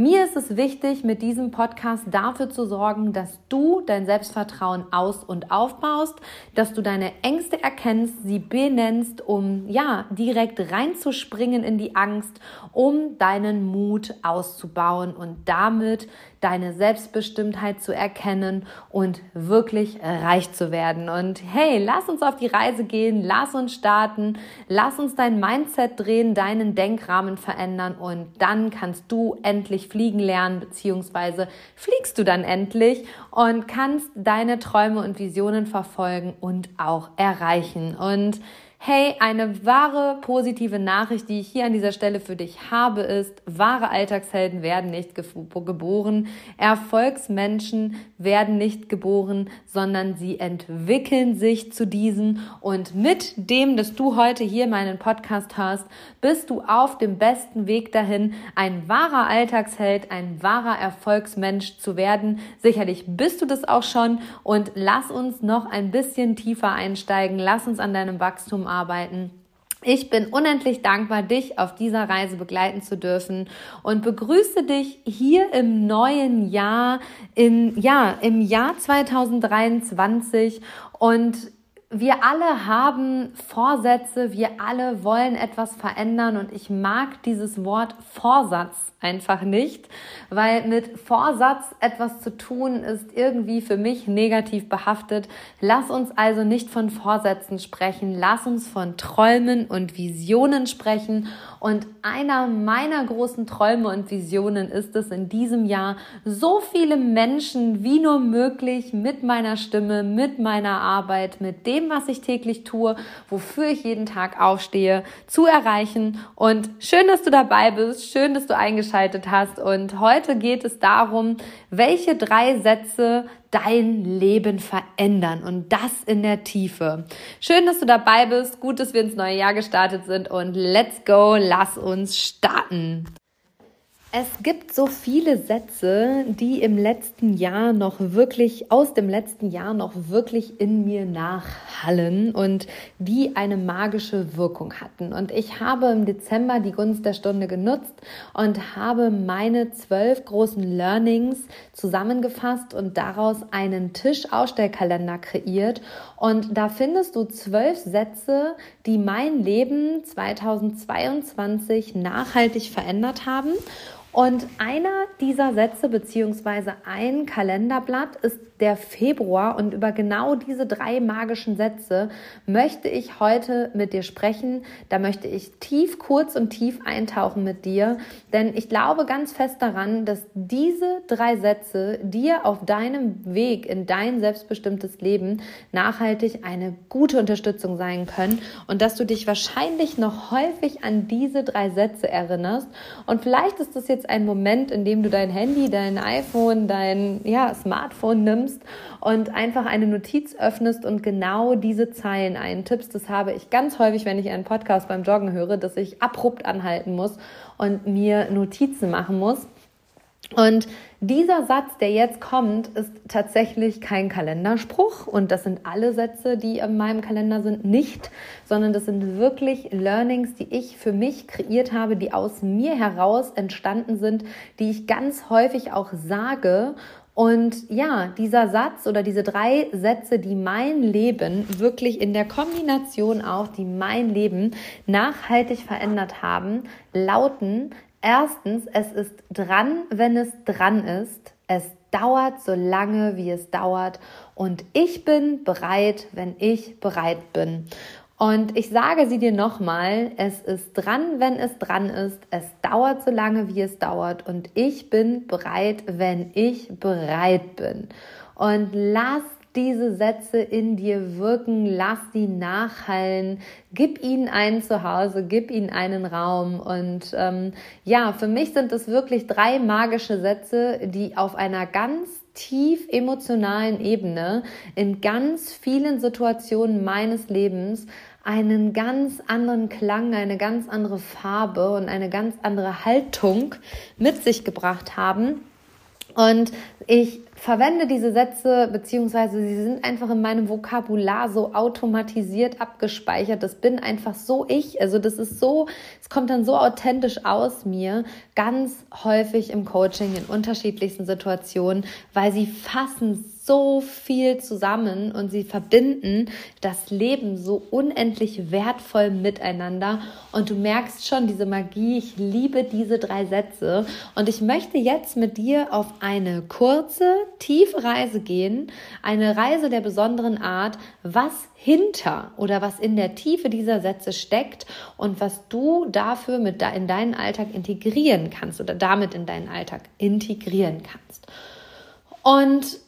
Mir ist es wichtig, mit diesem Podcast dafür zu sorgen, dass du dein Selbstvertrauen aus- und aufbaust, dass du deine Ängste erkennst, sie benennst, um ja, direkt reinzuspringen in die Angst, um deinen Mut auszubauen und damit deine Selbstbestimmtheit zu erkennen und wirklich reich zu werden. Und hey, lass uns auf die Reise gehen, lass uns starten, lass uns dein Mindset drehen, deinen Denkrahmen verändern und dann kannst du endlich fliegen lernen, beziehungsweise fliegst du dann endlich und kannst deine Träume und Visionen verfolgen und auch erreichen. Und Hey, eine wahre positive Nachricht, die ich hier an dieser Stelle für dich habe, ist, wahre Alltagshelden werden nicht geboren, Erfolgsmenschen werden nicht geboren, sondern sie entwickeln sich zu diesen. Und mit dem, dass du heute hier meinen Podcast hörst, bist du auf dem besten Weg dahin, ein wahrer Alltagsheld, ein wahrer Erfolgsmensch zu werden. Sicherlich bist du das auch schon und lass uns noch ein bisschen tiefer einsteigen, lass uns an deinem Wachstum arbeiten. Ich bin unendlich dankbar, dich auf dieser Reise begleiten zu dürfen und begrüße dich hier im neuen Jahr, in, ja, im Jahr 2023 und wir alle haben Vorsätze, wir alle wollen etwas verändern und ich mag dieses Wort Vorsatz einfach nicht, weil mit Vorsatz etwas zu tun ist irgendwie für mich negativ behaftet. Lass uns also nicht von Vorsätzen sprechen, lass uns von Träumen und Visionen sprechen. Und einer meiner großen Träume und Visionen ist es in diesem Jahr, so viele Menschen wie nur möglich mit meiner Stimme, mit meiner Arbeit, mit dem, was ich täglich tue, wofür ich jeden Tag aufstehe, zu erreichen. Und schön, dass du dabei bist, schön, dass du eingeschaltet eingeschaltet hast. Und heute geht es darum, welche drei Sätze dein Leben verändern und das in der Tiefe. Schön, dass du dabei bist. Gut, dass wir ins neue Jahr gestartet sind und let's go, lass uns starten. Es gibt so viele Sätze, die im letzten Jahr noch wirklich, aus dem letzten Jahr noch wirklich in mir nachhallen und die eine magische Wirkung hatten. Und ich habe im Dezember die Gunst der Stunde genutzt und habe meine zwölf großen Learnings zusammengefasst und daraus einen Tischausstellkalender kreiert. Und da findest du zwölf Sätze, die mein Leben 2022 nachhaltig verändert haben. Und einer dieser Sätze beziehungsweise ein Kalenderblatt ist der Februar und über genau diese drei magischen Sätze möchte ich heute mit dir sprechen. Da möchte ich tief, kurz und tief eintauchen mit dir, denn ich glaube ganz fest daran, dass diese drei Sätze dir auf deinem Weg in dein selbstbestimmtes Leben nachhaltig eine gute Unterstützung sein können und dass du dich wahrscheinlich noch häufig an diese drei Sätze erinnerst. Und vielleicht ist das jetzt ein Moment, in dem du dein Handy, dein iPhone, dein ja, Smartphone nimmst nimmst und einfach eine Notiz öffnest und genau diese Zeilen eintippst. Das habe ich ganz häufig, wenn ich einen Podcast beim Joggen höre, dass ich abrupt anhalten muss und mir Notizen machen muss. Und dieser Satz, der jetzt kommt, ist tatsächlich kein Kalenderspruch und das sind alle Sätze, die in meinem Kalender sind, nicht, sondern das sind wirklich Learnings, die ich für mich kreiert habe, die aus mir heraus entstanden sind, die ich ganz häufig auch sage und ja, dieser Satz oder diese drei Sätze, die mein Leben wirklich in der Kombination auch, die mein Leben nachhaltig verändert haben, lauten erstens, es ist dran, wenn es dran ist. Es dauert so lange, wie es dauert. Und ich bin bereit, wenn ich bereit bin. Und ich sage sie dir nochmal, es ist dran, wenn es dran ist. Es dauert so lange, wie es dauert. Und ich bin bereit, wenn ich bereit bin. Und lass diese Sätze in dir wirken, lass sie nachhallen, gib ihnen ein Zuhause, gib ihnen einen Raum. Und ähm, ja, für mich sind es wirklich drei magische Sätze, die auf einer ganz tief emotionalen Ebene in ganz vielen Situationen meines Lebens einen ganz anderen Klang, eine ganz andere Farbe und eine ganz andere Haltung mit sich gebracht haben. Und ich verwende diese Sätze, beziehungsweise sie sind einfach in meinem Vokabular so automatisiert abgespeichert. Das bin einfach so ich. Also das ist so, es kommt dann so authentisch aus mir, ganz häufig im Coaching in unterschiedlichsten Situationen, weil sie fassen so viel zusammen und sie verbinden das Leben so unendlich wertvoll miteinander. Und du merkst schon diese Magie. Ich liebe diese drei Sätze. Und ich möchte jetzt mit dir auf eine kurze, tiefe Reise gehen. Eine Reise der besonderen Art, was hinter oder was in der Tiefe dieser Sätze steckt und was du dafür mit in deinen Alltag integrieren kannst oder damit in deinen Alltag integrieren kannst. Und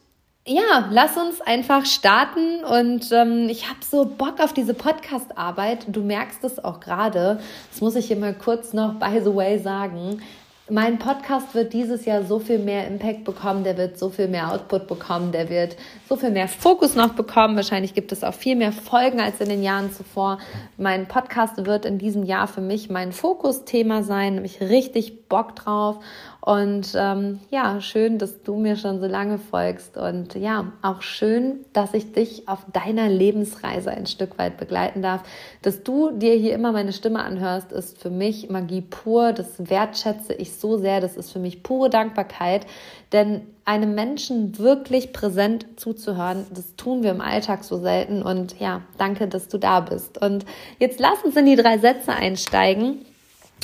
ja, lass uns einfach starten und ähm, ich habe so Bock auf diese Podcast-Arbeit. Du merkst es auch gerade. Das muss ich hier mal kurz noch by the way sagen. Mein Podcast wird dieses Jahr so viel mehr Impact bekommen, der wird so viel mehr Output bekommen, der wird so viel mehr Fokus noch bekommen. Wahrscheinlich gibt es auch viel mehr Folgen als in den Jahren zuvor. Mein Podcast wird in diesem Jahr für mich mein Fokusthema sein, nämlich richtig Bock drauf. Und ähm, ja, schön, dass du mir schon so lange folgst. Und ja, auch schön, dass ich dich auf deiner Lebensreise ein Stück weit begleiten darf. Dass du dir hier immer meine Stimme anhörst, ist für mich Magie pur. Das wertschätze ich so sehr. Das ist für mich pure Dankbarkeit. Denn einem Menschen wirklich präsent zuzuhören, das tun wir im Alltag so selten. Und ja, danke, dass du da bist. Und jetzt lass uns in die drei Sätze einsteigen.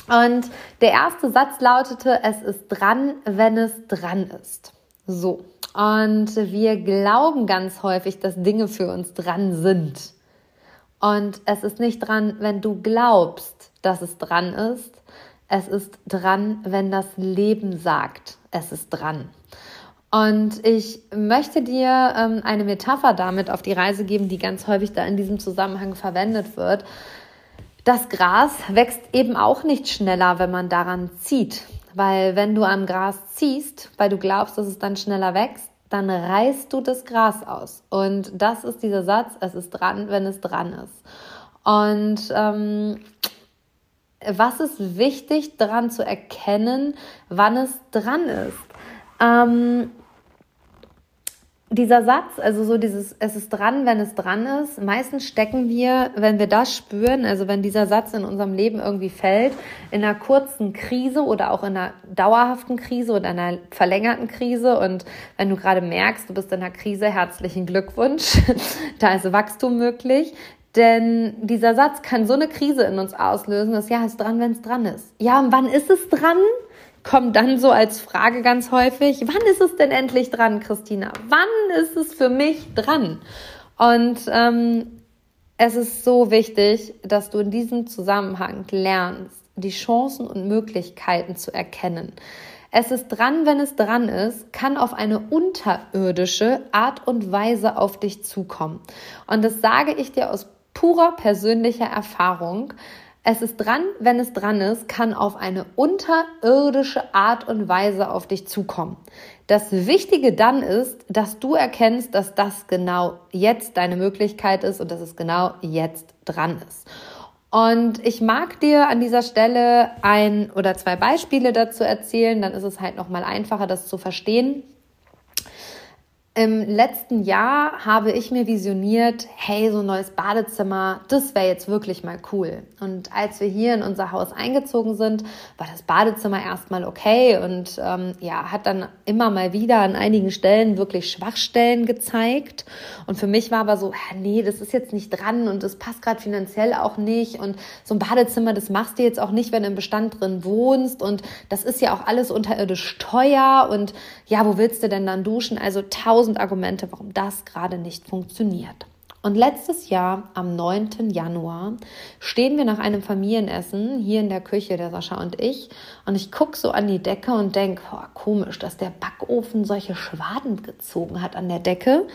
Und der erste Satz lautete, es ist dran, wenn es dran ist. So. Und wir glauben ganz häufig, dass Dinge für uns dran sind. Und es ist nicht dran, wenn du glaubst, dass es dran ist. Es ist dran, wenn das Leben sagt, es ist dran. Und ich möchte dir ähm, eine Metapher damit auf die Reise geben, die ganz häufig da in diesem Zusammenhang verwendet wird. Das Gras wächst eben auch nicht schneller, wenn man daran zieht. Weil wenn du am Gras ziehst, weil du glaubst, dass es dann schneller wächst, dann reißt du das Gras aus. Und das ist dieser Satz, es ist dran, wenn es dran ist. Und ähm, was ist wichtig daran zu erkennen, wann es dran ist? Ähm, dieser Satz, also so dieses, es ist dran, wenn es dran ist, meistens stecken wir, wenn wir das spüren, also wenn dieser Satz in unserem Leben irgendwie fällt, in einer kurzen Krise oder auch in einer dauerhaften Krise oder einer verlängerten Krise. Und wenn du gerade merkst, du bist in einer Krise, herzlichen Glückwunsch, da ist Wachstum möglich. Denn dieser Satz kann so eine Krise in uns auslösen, dass ja, es ist dran, wenn es dran ist. Ja, und wann ist es dran? Kommt dann so als Frage ganz häufig, wann ist es denn endlich dran, Christina? Wann ist es für mich dran? Und ähm, es ist so wichtig, dass du in diesem Zusammenhang lernst, die Chancen und Möglichkeiten zu erkennen. Es ist dran, wenn es dran ist, kann auf eine unterirdische Art und Weise auf dich zukommen. Und das sage ich dir aus purer persönlicher Erfahrung. Es ist dran, wenn es dran ist, kann auf eine unterirdische Art und Weise auf dich zukommen. Das Wichtige dann ist, dass du erkennst, dass das genau jetzt deine Möglichkeit ist und dass es genau jetzt dran ist. Und ich mag dir an dieser Stelle ein oder zwei Beispiele dazu erzählen, dann ist es halt noch mal einfacher, das zu verstehen. Im letzten Jahr habe ich mir visioniert, hey, so ein neues Badezimmer, das wäre jetzt wirklich mal cool. Und als wir hier in unser Haus eingezogen sind, war das Badezimmer erstmal okay und ähm, ja, hat dann immer mal wieder an einigen Stellen wirklich Schwachstellen gezeigt. Und für mich war aber so, nee, das ist jetzt nicht dran und das passt gerade finanziell auch nicht. Und so ein Badezimmer, das machst du jetzt auch nicht, wenn du im Bestand drin wohnst. Und das ist ja auch alles unterirdisch teuer. Und ja, wo willst du denn dann duschen? Also tausend tausend Argumente, warum das gerade nicht funktioniert. Und letztes Jahr, am 9. Januar, stehen wir nach einem Familienessen hier in der Küche, der Sascha und ich. Und ich gucke so an die Decke und denke, komisch, dass der Backofen solche Schwaden gezogen hat an der Decke.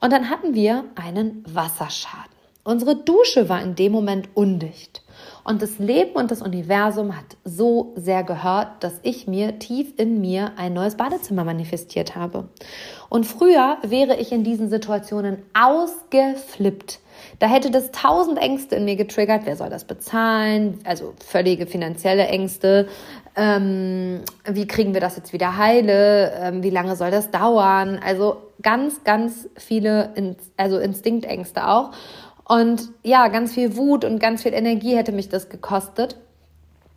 Und dann hatten wir einen Wasserschaden. Unsere Dusche war in dem Moment undicht. Und das Leben und das Universum hat so sehr gehört, dass ich mir tief in mir ein neues Badezimmer manifestiert habe. Und früher wäre ich in diesen Situationen ausgeflippt. Da hätte das tausend Ängste in mir getriggert. Wer soll das bezahlen? Also völlige finanzielle Ängste. Ähm, wie kriegen wir das jetzt wieder heile? Ähm, wie lange soll das dauern? Also ganz, ganz viele, also Instinktängste auch. Und ja, ganz viel Wut und ganz viel Energie hätte mich das gekostet.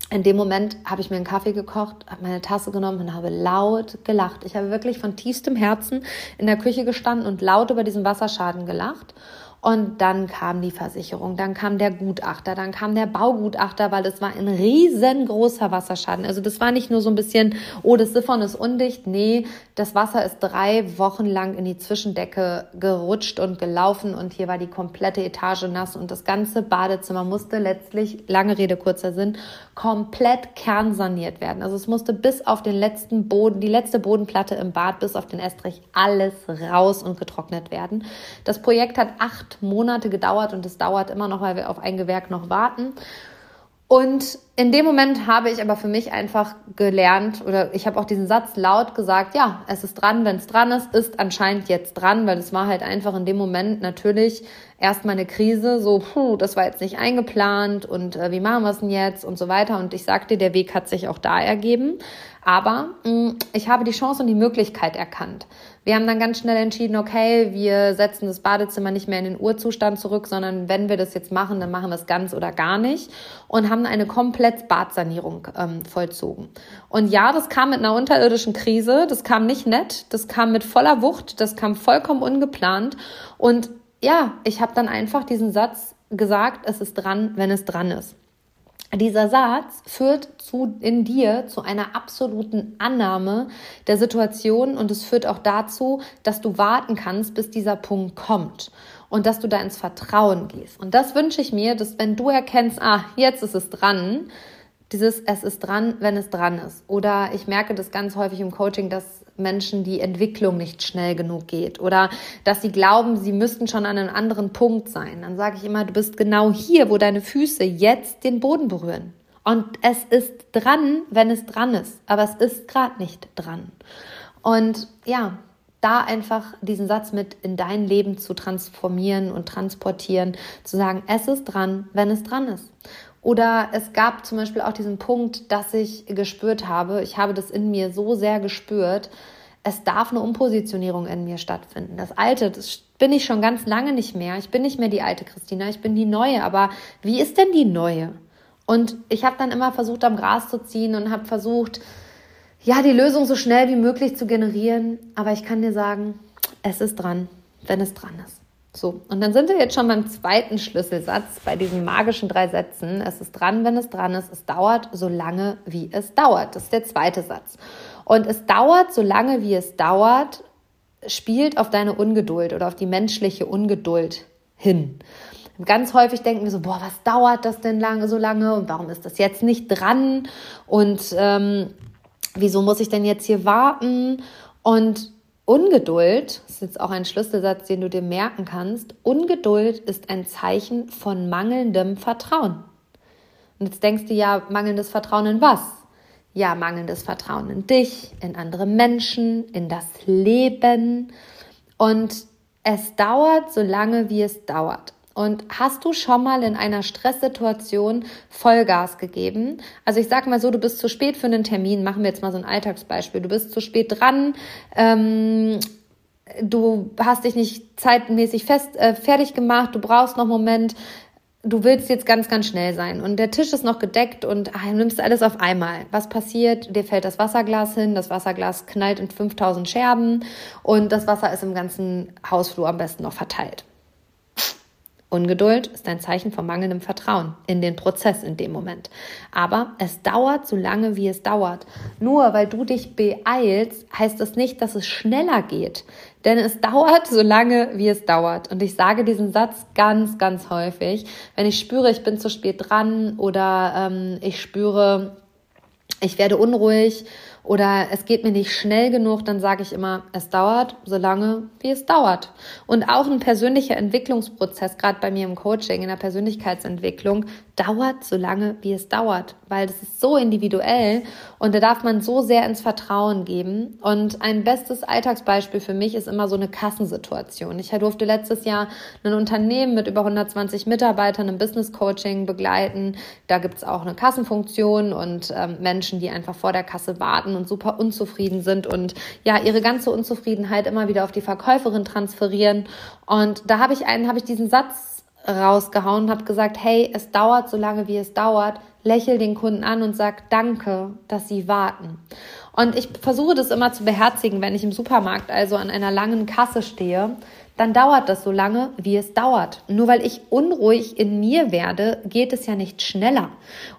In dem Moment habe ich mir einen Kaffee gekocht, habe meine Tasse genommen und habe laut gelacht. Ich habe wirklich von tiefstem Herzen in der Küche gestanden und laut über diesen Wasserschaden gelacht. Und dann kam die Versicherung, dann kam der Gutachter, dann kam der Baugutachter, weil es war ein riesengroßer Wasserschaden. Also das war nicht nur so ein bisschen, oh, das Siphon ist undicht. Nee, das Wasser ist drei Wochen lang in die Zwischendecke gerutscht und gelaufen und hier war die komplette Etage nass und das ganze Badezimmer musste letztlich, lange Rede, kurzer Sinn, komplett kernsaniert werden. Also es musste bis auf den letzten Boden, die letzte Bodenplatte im Bad, bis auf den Estrich, alles raus und getrocknet werden. Das Projekt hat acht Monate gedauert und es dauert immer noch, weil wir auf ein Gewerk noch warten. Und in dem Moment habe ich aber für mich einfach gelernt oder ich habe auch diesen Satz laut gesagt, ja, es ist dran, wenn es dran ist, ist anscheinend jetzt dran, weil es war halt einfach in dem Moment natürlich erstmal eine Krise, so, puh, das war jetzt nicht eingeplant und äh, wie machen wir es denn jetzt und so weiter. Und ich sagte, der Weg hat sich auch da ergeben. Aber mh, mm, ich habe die Chance und die Möglichkeit erkannt. Wir haben dann ganz schnell entschieden, okay, wir setzen das Badezimmer nicht mehr in den Urzustand zurück, sondern wenn wir das jetzt machen, dann machen wir es ganz oder gar nicht und haben eine komplett Badsanierung ähm, vollzogen. Und ja, das kam mit einer unterirdischen Krise, das kam nicht nett, das kam mit voller Wucht, das kam vollkommen ungeplant und ja, ich habe dann einfach diesen Satz gesagt, es ist dran, wenn es dran ist. Dieser Satz führt zu, in dir zu einer absoluten Annahme der Situation und es führt auch dazu, dass du warten kannst, bis dieser Punkt kommt und dass du da ins Vertrauen gehst. Und das wünsche ich mir, dass wenn du erkennst, ah, jetzt ist es dran, dieses es ist dran, wenn es dran ist. Oder ich merke das ganz häufig im Coaching, dass Menschen die Entwicklung nicht schnell genug geht oder dass sie glauben, sie müssten schon an einem anderen Punkt sein. Dann sage ich immer, du bist genau hier, wo deine Füße jetzt den Boden berühren. Und es ist dran, wenn es dran ist, aber es ist gerade nicht dran. Und ja, da einfach diesen Satz mit in dein Leben zu transformieren und transportieren, zu sagen, es ist dran, wenn es dran ist. Oder es gab zum Beispiel auch diesen Punkt, dass ich gespürt habe, ich habe das in mir so sehr gespürt, es darf eine Umpositionierung in mir stattfinden. Das Alte, das bin ich schon ganz lange nicht mehr. Ich bin nicht mehr die alte Christina, ich bin die neue. Aber wie ist denn die neue? Und ich habe dann immer versucht, am Gras zu ziehen und habe versucht, ja, die Lösung so schnell wie möglich zu generieren. Aber ich kann dir sagen, es ist dran, wenn es dran ist. So, und dann sind wir jetzt schon beim zweiten Schlüsselsatz bei diesen magischen drei Sätzen. Es ist dran, wenn es dran ist. Es dauert so lange, wie es dauert. Das ist der zweite Satz. Und es dauert so lange, wie es dauert, spielt auf deine Ungeduld oder auf die menschliche Ungeduld hin. Ganz häufig denken wir so, boah, was dauert das denn lange, so lange und warum ist das jetzt nicht dran und ähm, wieso muss ich denn jetzt hier warten? Und Ungeduld, ist jetzt auch ein Schlüsselsatz, den du dir merken kannst, Ungeduld ist ein Zeichen von mangelndem Vertrauen. Und jetzt denkst du ja, mangelndes Vertrauen in was? Ja, mangelndes Vertrauen in dich, in andere Menschen, in das Leben. Und es dauert so lange, wie es dauert. Und hast du schon mal in einer Stresssituation Vollgas gegeben? Also ich sag mal so, du bist zu spät für einen Termin. Machen wir jetzt mal so ein Alltagsbeispiel. Du bist zu spät dran. Ähm, du hast dich nicht zeitmäßig fest äh, fertig gemacht. Du brauchst noch einen Moment. Du willst jetzt ganz, ganz schnell sein und der Tisch ist noch gedeckt und ach, du nimmst alles auf einmal. Was passiert? Dir fällt das Wasserglas hin, das Wasserglas knallt in 5000 Scherben und das Wasser ist im ganzen Hausflur am besten noch verteilt. Ungeduld ist ein Zeichen von mangelndem Vertrauen in den Prozess in dem Moment. Aber es dauert so lange, wie es dauert. Nur weil du dich beeilst, heißt das nicht, dass es schneller geht. Denn es dauert so lange, wie es dauert. Und ich sage diesen Satz ganz, ganz häufig. Wenn ich spüre, ich bin zu spät dran oder ähm, ich spüre, ich werde unruhig oder es geht mir nicht schnell genug, dann sage ich immer, es dauert so lange, wie es dauert. Und auch ein persönlicher Entwicklungsprozess, gerade bei mir im Coaching, in der Persönlichkeitsentwicklung, dauert so lange, wie es dauert, weil das ist so individuell und da darf man so sehr ins Vertrauen geben. Und ein bestes Alltagsbeispiel für mich ist immer so eine Kassensituation. Ich durfte letztes Jahr ein Unternehmen mit über 120 Mitarbeitern im Business Coaching begleiten. Da gibt's auch eine Kassenfunktion und ähm, Menschen, die einfach vor der Kasse warten und super unzufrieden sind und ja, ihre ganze Unzufriedenheit immer wieder auf die Verkäuferin transferieren. Und da habe ich einen, habe ich diesen Satz rausgehauen und habe gesagt, hey, es dauert so lange, wie es dauert. Lächel den Kunden an und sag Danke, dass sie warten. Und ich versuche das immer zu beherzigen, wenn ich im Supermarkt also an einer langen Kasse stehe dann dauert das so lange, wie es dauert. Nur weil ich unruhig in mir werde, geht es ja nicht schneller.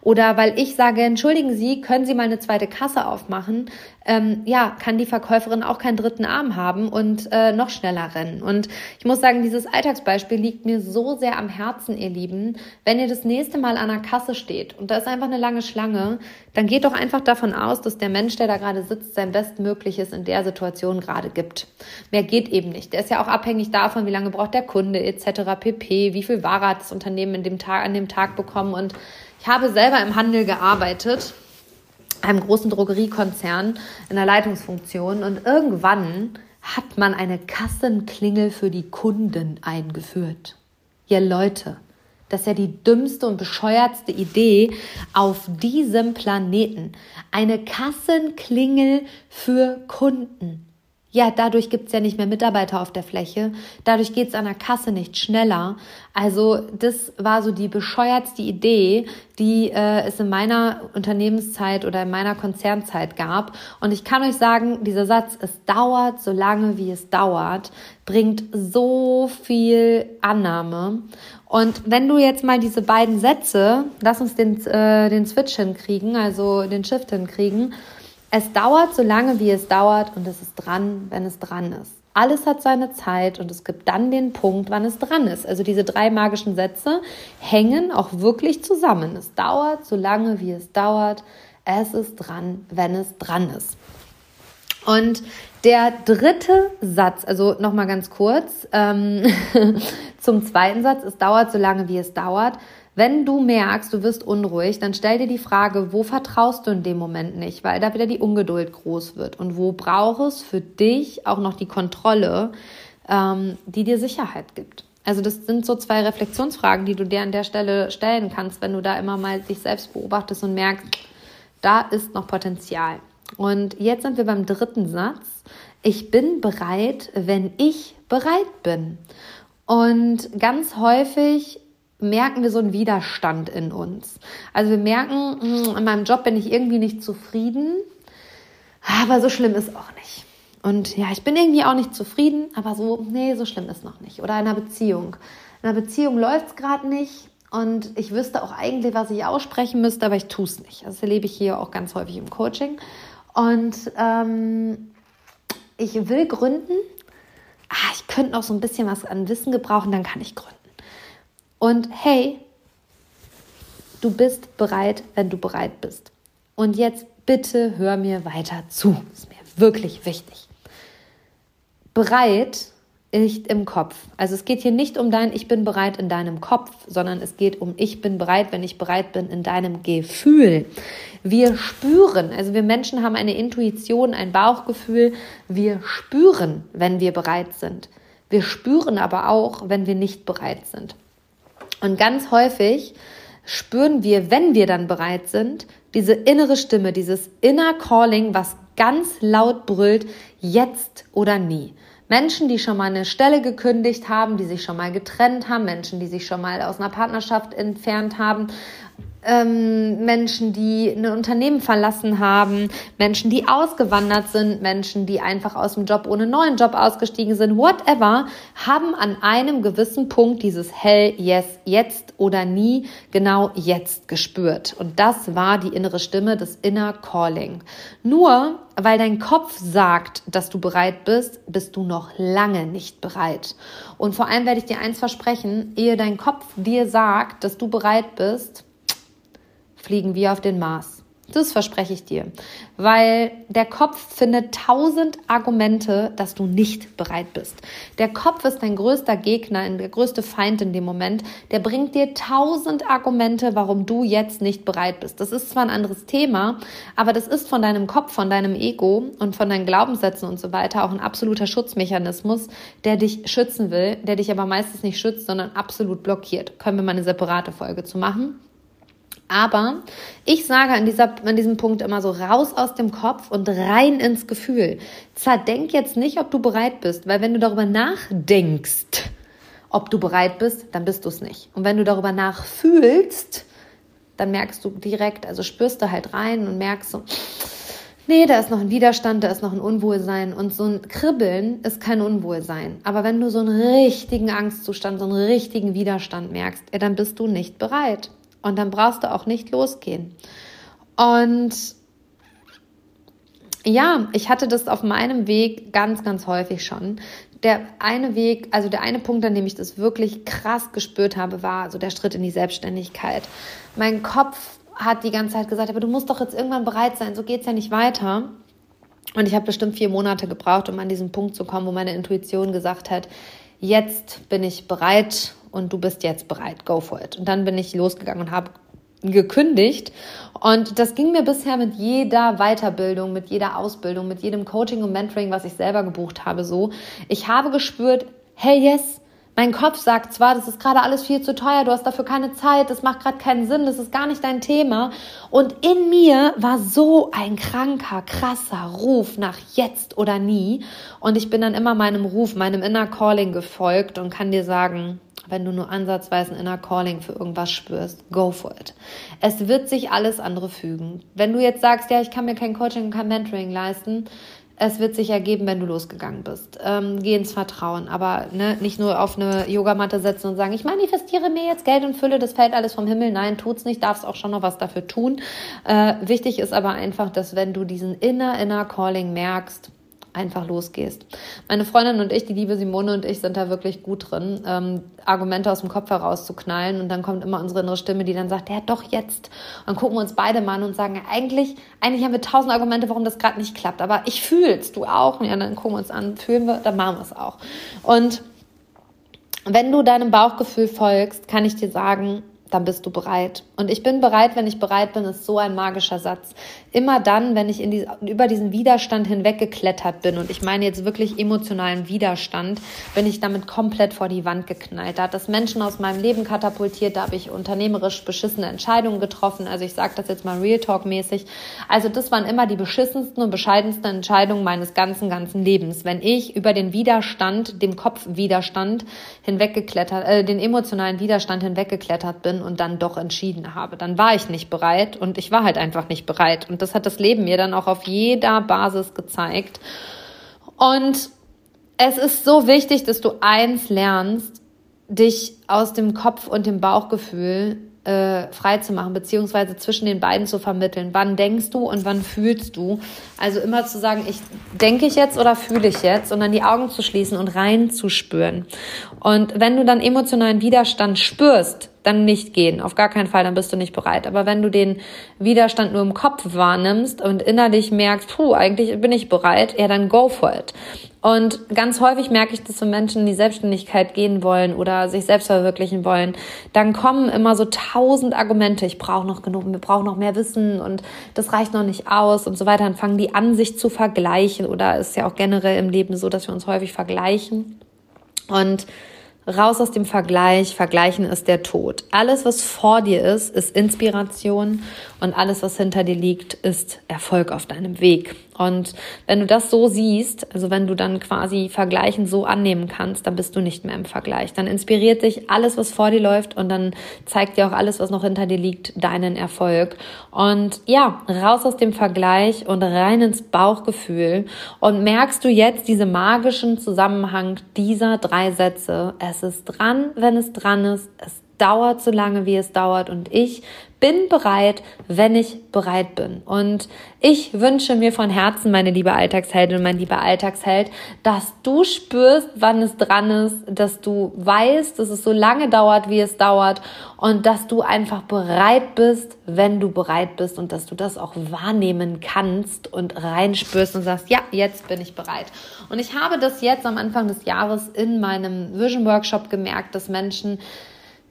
Oder weil ich sage, entschuldigen Sie, können Sie mal eine zweite Kasse aufmachen, ähm, ja, kann die Verkäuferin auch keinen dritten Arm haben und äh, noch schneller rennen. Und ich muss sagen, dieses Alltagsbeispiel liegt mir so sehr am Herzen, ihr Lieben. Wenn ihr das nächste Mal an der Kasse steht und da ist einfach eine lange Schlange, dann geht doch einfach davon aus, dass der Mensch, der da gerade sitzt, sein Bestmögliches in der Situation gerade gibt. Mehr geht eben nicht. Der ist ja auch abhängig davon, wie lange braucht der Kunde etc. pp, wie viel Ware hat das Unternehmen in dem Tag, an dem Tag bekommen und ich habe selber im Handel gearbeitet einem großen Drogeriekonzern in der Leitungsfunktion und irgendwann hat man eine Kassenklingel für die Kunden eingeführt. Ja, Leute, das ist ja die dümmste und bescheuertste Idee auf diesem Planeten. Eine Kassenklingel für Kunden. Ja, dadurch gibt's ja nicht mehr Mitarbeiter auf der Fläche. Dadurch geht's an der Kasse nicht schneller. Also das war so die bescheuertste Idee, die äh, es in meiner Unternehmenszeit oder in meiner Konzernzeit gab. Und ich kann euch sagen, dieser Satz, es dauert so lange, wie es dauert, bringt so viel Annahme. Und wenn du jetzt mal diese beiden Sätze, lass uns den, äh, den Switch hinkriegen, also den Shift hinkriegen, es dauert so lange, wie es dauert und es ist dran, wenn es dran ist. Alles hat seine Zeit und es gibt dann den Punkt, wann es dran ist. Also diese drei magischen Sätze hängen auch wirklich zusammen. Es dauert so lange, wie es dauert. Es ist dran, wenn es dran ist. Und der dritte Satz, also nochmal ganz kurz ähm, zum zweiten Satz, es dauert so lange, wie es dauert. Wenn du merkst, du wirst unruhig, dann stell dir die Frage, wo vertraust du in dem Moment nicht, weil da wieder die Ungeduld groß wird und wo braucht es für dich auch noch die Kontrolle, ähm, die dir Sicherheit gibt. Also das sind so zwei Reflexionsfragen, die du dir an der Stelle stellen kannst, wenn du da immer mal dich selbst beobachtest und merkst, da ist noch Potenzial. Und jetzt sind wir beim dritten Satz. Ich bin bereit, wenn ich bereit bin. Und ganz häufig merken wir so einen Widerstand in uns. Also wir merken, hm, in meinem Job bin ich irgendwie nicht zufrieden, aber so schlimm ist auch nicht. Und ja, ich bin irgendwie auch nicht zufrieden, aber so, nee, so schlimm ist noch nicht. Oder in einer Beziehung. In einer Beziehung läuft es gerade nicht und ich wüsste auch eigentlich, was ich aussprechen müsste, aber ich tue es nicht. Das erlebe ich hier auch ganz häufig im Coaching. Und ähm, ich will gründen. Ah, ich könnte noch so ein bisschen was an Wissen gebrauchen, dann kann ich gründen. Und hey, du bist bereit, wenn du bereit bist. Und jetzt bitte hör mir weiter zu. Ist mir wirklich wichtig. Bereit nicht im Kopf. Also es geht hier nicht um dein Ich bin bereit in deinem Kopf, sondern es geht um Ich bin bereit, wenn ich bereit bin in deinem Gefühl. Wir spüren, also wir Menschen haben eine Intuition, ein Bauchgefühl. Wir spüren, wenn wir bereit sind. Wir spüren aber auch, wenn wir nicht bereit sind. Und ganz häufig spüren wir, wenn wir dann bereit sind, diese innere Stimme, dieses inner Calling, was ganz laut brüllt, jetzt oder nie. Menschen, die schon mal eine Stelle gekündigt haben, die sich schon mal getrennt haben, Menschen, die sich schon mal aus einer Partnerschaft entfernt haben, ähm, Menschen, die ein Unternehmen verlassen haben, Menschen, die ausgewandert sind, Menschen, die einfach aus dem Job ohne neuen Job ausgestiegen sind, whatever, haben an einem gewissen Punkt dieses Hell, yes, jetzt oder nie, genau jetzt gespürt. Und das war die innere Stimme, das Inner Calling. Nur weil dein Kopf sagt, dass du bereit bist, bist du noch lange nicht bereit. Und vor allem werde ich dir eins versprechen, ehe dein Kopf dir sagt, dass du bereit bist, fliegen wir auf den Mars. Das verspreche ich dir. Weil der Kopf findet tausend Argumente, dass du nicht bereit bist. Der Kopf ist dein größter Gegner, der größte Feind in dem Moment. Der bringt dir tausend Argumente, warum du jetzt nicht bereit bist. Das ist zwar ein anderes Thema, aber das ist von deinem Kopf, von deinem Ego und von deinen Glaubenssätzen und so weiter auch ein absoluter Schutzmechanismus, der dich schützen will, der dich aber meistens nicht schützt, sondern absolut blockiert. Können wir mal eine separate Folge zu machen. Aber ich sage an, dieser, an diesem Punkt immer so raus aus dem Kopf und rein ins Gefühl. Zerdenk jetzt nicht, ob du bereit bist, weil wenn du darüber nachdenkst, ob du bereit bist, dann bist du es nicht. Und wenn du darüber nachfühlst, dann merkst du direkt, also spürst du halt rein und merkst so, nee, da ist noch ein Widerstand, da ist noch ein Unwohlsein. Und so ein Kribbeln ist kein Unwohlsein. Aber wenn du so einen richtigen Angstzustand, so einen richtigen Widerstand merkst, ja, dann bist du nicht bereit. Und dann brauchst du auch nicht losgehen. Und ja, ich hatte das auf meinem Weg ganz, ganz häufig schon. Der eine Weg, also der eine Punkt, an dem ich das wirklich krass gespürt habe, war so der Schritt in die Selbstständigkeit. Mein Kopf hat die ganze Zeit gesagt, aber du musst doch jetzt irgendwann bereit sein, so geht's ja nicht weiter. Und ich habe bestimmt vier Monate gebraucht, um an diesen Punkt zu kommen, wo meine Intuition gesagt hat, jetzt bin ich bereit und du bist jetzt bereit, go for it. Und dann bin ich losgegangen und habe gekündigt. Und das ging mir bisher mit jeder Weiterbildung, mit jeder Ausbildung, mit jedem Coaching und Mentoring, was ich selber gebucht habe, so. Ich habe gespürt, hey, yes, mein Kopf sagt zwar, das ist gerade alles viel zu teuer, du hast dafür keine Zeit, das macht gerade keinen Sinn, das ist gar nicht dein Thema. Und in mir war so ein kranker, krasser Ruf nach jetzt oder nie. Und ich bin dann immer meinem Ruf, meinem Inner Calling gefolgt und kann dir sagen, wenn du nur ansatzweise ein Inner Calling für irgendwas spürst, go for it. Es wird sich alles andere fügen. Wenn du jetzt sagst, ja, ich kann mir kein Coaching und kein Mentoring leisten, es wird sich ergeben, wenn du losgegangen bist. Ähm, geh ins Vertrauen, aber ne, nicht nur auf eine Yogamatte setzen und sagen, ich manifestiere mir jetzt Geld und Fülle, das fällt alles vom Himmel. Nein, tut's nicht, darfst auch schon noch was dafür tun. Äh, wichtig ist aber einfach, dass wenn du diesen inner, inner Calling merkst, einfach losgehst. Meine Freundin und ich, die liebe Simone und ich, sind da wirklich gut drin, ähm, Argumente aus dem Kopf herauszuknallen und dann kommt immer unsere innere Stimme, die dann sagt, ja doch jetzt. Und dann gucken wir uns beide mal an und sagen, eigentlich, eigentlich haben wir tausend Argumente, warum das gerade nicht klappt, aber ich fühl's, du auch. Und ja, dann gucken wir uns an, fühlen wir, dann machen wir es auch. Und wenn du deinem Bauchgefühl folgst, kann ich dir sagen, dann bist du bereit. Und ich bin bereit, wenn ich bereit bin, ist so ein magischer Satz. Immer dann, wenn ich in die, über diesen Widerstand hinweggeklettert bin, und ich meine jetzt wirklich emotionalen Widerstand, bin ich damit komplett vor die Wand geknallt. Da hat das Menschen aus meinem Leben katapultiert, da habe ich unternehmerisch beschissene Entscheidungen getroffen. Also ich sage das jetzt mal Real Talk-mäßig. Also das waren immer die beschissensten und bescheidensten Entscheidungen meines ganzen, ganzen Lebens. Wenn ich über den Widerstand, dem Kopfwiderstand hinweggeklettert, äh, den emotionalen Widerstand hinweggeklettert bin und dann doch entschieden habe. Dann war ich nicht bereit und ich war halt einfach nicht bereit. Und das hat das Leben mir dann auch auf jeder Basis gezeigt. Und es ist so wichtig, dass du eins lernst, dich aus dem Kopf und dem Bauchgefühl äh, frei zu machen, beziehungsweise zwischen den beiden zu vermitteln. Wann denkst du und wann fühlst du? Also immer zu sagen, ich denke ich jetzt oder fühle ich jetzt und dann die Augen zu schließen und reinzuspüren. Und wenn du dann emotionalen Widerstand spürst, dann nicht gehen. Auf gar keinen Fall, dann bist du nicht bereit. Aber wenn du den Widerstand nur im Kopf wahrnimmst und innerlich merkst, puh, eigentlich bin ich bereit, ja, dann go for it. Und ganz häufig merke ich, dass so Menschen in die Selbstständigkeit gehen wollen oder sich selbst verwirklichen wollen, dann kommen immer so tausend Argumente. Ich brauche noch genug, wir brauchen noch mehr Wissen und das reicht noch nicht aus und so weiter. Dann fangen die an, sich zu vergleichen oder ist ja auch generell im Leben so, dass wir uns häufig vergleichen. Und Raus aus dem Vergleich. Vergleichen ist der Tod. Alles, was vor dir ist, ist Inspiration und alles, was hinter dir liegt, ist Erfolg auf deinem Weg. Und wenn du das so siehst, also wenn du dann quasi Vergleichen so annehmen kannst, dann bist du nicht mehr im Vergleich. Dann inspiriert dich alles, was vor dir läuft und dann zeigt dir auch alles, was noch hinter dir liegt, deinen Erfolg. Und ja, raus aus dem Vergleich und rein ins Bauchgefühl. Und merkst du jetzt diesen magischen Zusammenhang dieser drei Sätze? Es ist dran, wenn es dran ist. Es dauert so lange, wie es dauert und ich bin bereit, wenn ich bereit bin. Und ich wünsche mir von Herzen, meine liebe Alltagsheldin und mein lieber Alltagsheld, dass du spürst, wann es dran ist, dass du weißt, dass es so lange dauert, wie es dauert und dass du einfach bereit bist, wenn du bereit bist und dass du das auch wahrnehmen kannst und reinspürst und sagst, ja, jetzt bin ich bereit. Und ich habe das jetzt am Anfang des Jahres in meinem Vision Workshop gemerkt, dass Menschen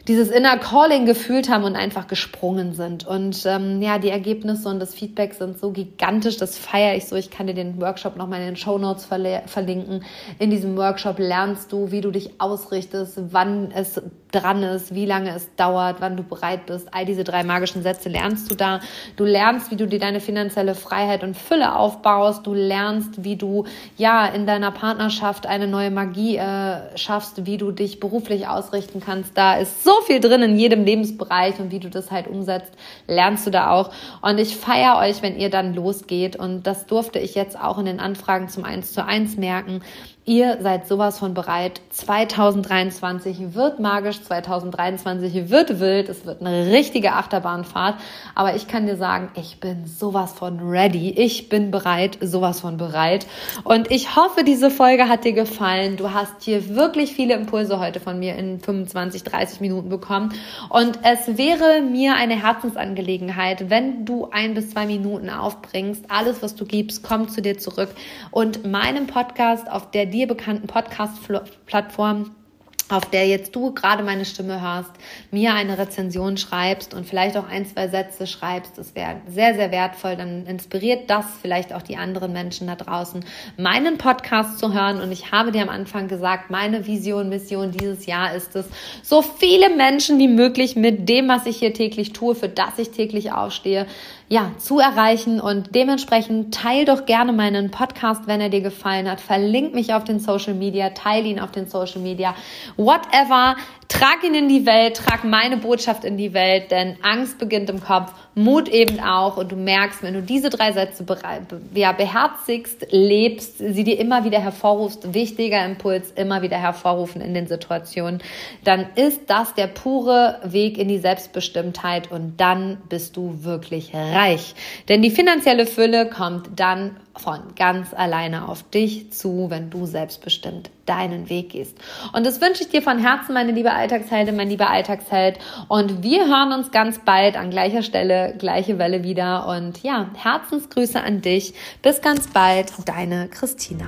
dieses Inner Calling gefühlt haben und einfach gesprungen sind. Und ähm, ja, die Ergebnisse und das Feedback sind so gigantisch, das feiere ich so. Ich kann dir den Workshop nochmal in den Show Notes verlinken. In diesem Workshop lernst du, wie du dich ausrichtest, wann es dran ist, wie lange es dauert, wann du bereit bist. All diese drei magischen Sätze lernst du da. Du lernst, wie du dir deine finanzielle Freiheit und Fülle aufbaust. Du lernst, wie du ja in deiner Partnerschaft eine neue Magie äh, schaffst, wie du dich beruflich ausrichten kannst. Da ist so viel drin in jedem Lebensbereich und wie du das halt umsetzt, lernst du da auch. Und ich feiere euch, wenn ihr dann losgeht. Und das durfte ich jetzt auch in den Anfragen zum 1 zu 1 merken Ihr seid sowas von bereit. 2023 wird magisch, 2023 wird wild, es wird eine richtige Achterbahnfahrt. Aber ich kann dir sagen, ich bin sowas von ready. Ich bin bereit, sowas von bereit. Und ich hoffe, diese Folge hat dir gefallen. Du hast hier wirklich viele Impulse heute von mir in 25, 30 Minuten bekommen. Und es wäre mir eine Herzensangelegenheit, wenn du ein bis zwei Minuten aufbringst. Alles, was du gibst, kommt zu dir zurück. Und meinem Podcast auf der dir bekannten Podcast-Plattform auf der jetzt du gerade meine Stimme hörst, mir eine Rezension schreibst und vielleicht auch ein, zwei Sätze schreibst. Das wäre sehr, sehr wertvoll. Dann inspiriert das vielleicht auch die anderen Menschen da draußen, meinen Podcast zu hören. Und ich habe dir am Anfang gesagt, meine Vision, Mission dieses Jahr ist es, so viele Menschen wie möglich mit dem, was ich hier täglich tue, für das ich täglich aufstehe, ja, zu erreichen und dementsprechend teil doch gerne meinen Podcast, wenn er dir gefallen hat. Verlink mich auf den Social Media, teile ihn auf den Social Media, whatever. Trag ihn in die Welt, trag meine Botschaft in die Welt, denn Angst beginnt im Kopf, Mut eben auch. Und du merkst, wenn du diese drei Sätze ja, beherzigst, lebst, sie dir immer wieder hervorrufst, wichtiger Impuls, immer wieder hervorrufen in den Situationen, dann ist das der pure Weg in die Selbstbestimmtheit und dann bist du wirklich reich. Denn die finanzielle Fülle kommt dann von ganz alleine auf dich zu, wenn du selbstbestimmt deinen Weg gehst. Und das wünsche ich dir von Herzen, meine liebe Alltagsheldin, mein lieber Alltagsheld. Und wir hören uns ganz bald an gleicher Stelle, gleiche Welle wieder. Und ja, Herzensgrüße an dich. Bis ganz bald, deine Christina.